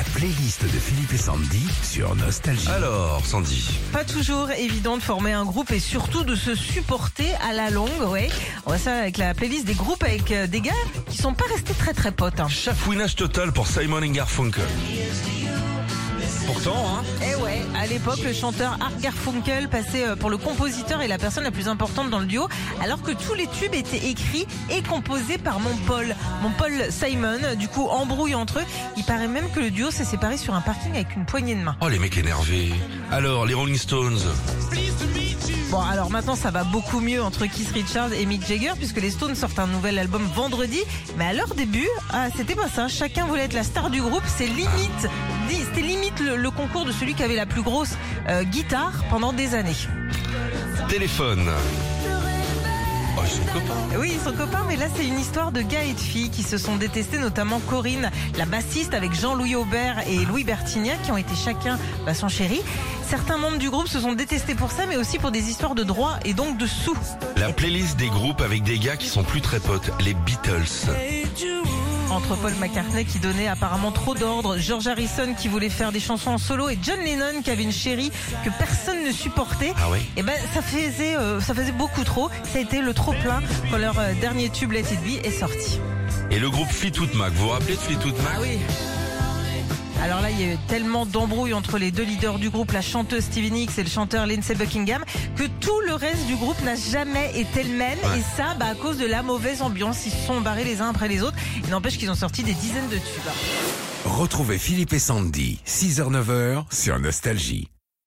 La playlist de Philippe et Sandy sur Nostalgie. Alors, Sandy. Pas toujours évident de former un groupe et surtout de se supporter à la longue, ouais. On va ça avec la playlist des groupes avec euh, des gars qui sont pas restés très très potes. hein. Chafouinage total pour Simon et Garfunkel. Pourtant, hein. Eh ouais, à l'époque, le chanteur Art Garfunkel passait euh, pour le compositeur et la personne la plus importante dans le duo, alors que tous les tubes étaient écrits et composés par mon Paul. Mon Paul Simon, du coup, embrouille entre eux. Il paraît même que le duo s'est séparé sur un parking avec une poignée de main. Oh, les mecs énervés. Alors, les Rolling Stones. Bon, alors maintenant, ça va beaucoup mieux entre Keith Richards et Mick Jagger, puisque les Stones sortent un nouvel album vendredi. Mais à leur début, ah, c'était pas ça. Chacun voulait être la star du groupe. C'est limite, li- c'était limite le, le concours de celui qui avait la plus grosse euh, guitare pendant des années. Téléphone. Oh, ils sont copains. Oui, ils sont copains, mais là, c'est une histoire de gars et de filles qui se sont détestés, notamment Corinne, la bassiste, avec Jean-Louis Aubert et Louis Bertignac, qui ont été chacun bah, son chéri. Certains membres du groupe se sont détestés pour ça, mais aussi pour des histoires de droits et donc de sous. La playlist des groupes avec des gars qui sont plus très potes. Les Beatles. Entre Paul McCartney qui donnait apparemment trop d'ordres, George Harrison qui voulait faire des chansons en solo et John Lennon qui avait une chérie que personne ne supportait. Ah ouais Et ben ça faisait euh, ça faisait beaucoup trop. Ça a été le trop plein quand leur euh, dernier tube Let It Be est sorti. Et le groupe Fleetwood Mac. Vous vous rappelez de Fleetwood Mac? Oui. Alors là, il y a eu tellement d'embrouilles entre les deux leaders du groupe, la chanteuse Stevie Nicks et le chanteur Lindsey Buckingham, que tout le reste du groupe n'a jamais été le même. Ouais. Et ça, bah, à cause de la mauvaise ambiance. Ils se sont barrés les uns après les autres. Il n'empêche qu'ils ont sorti des dizaines de tubes. Retrouvez Philippe et Sandy, 6h-9h sur Nostalgie.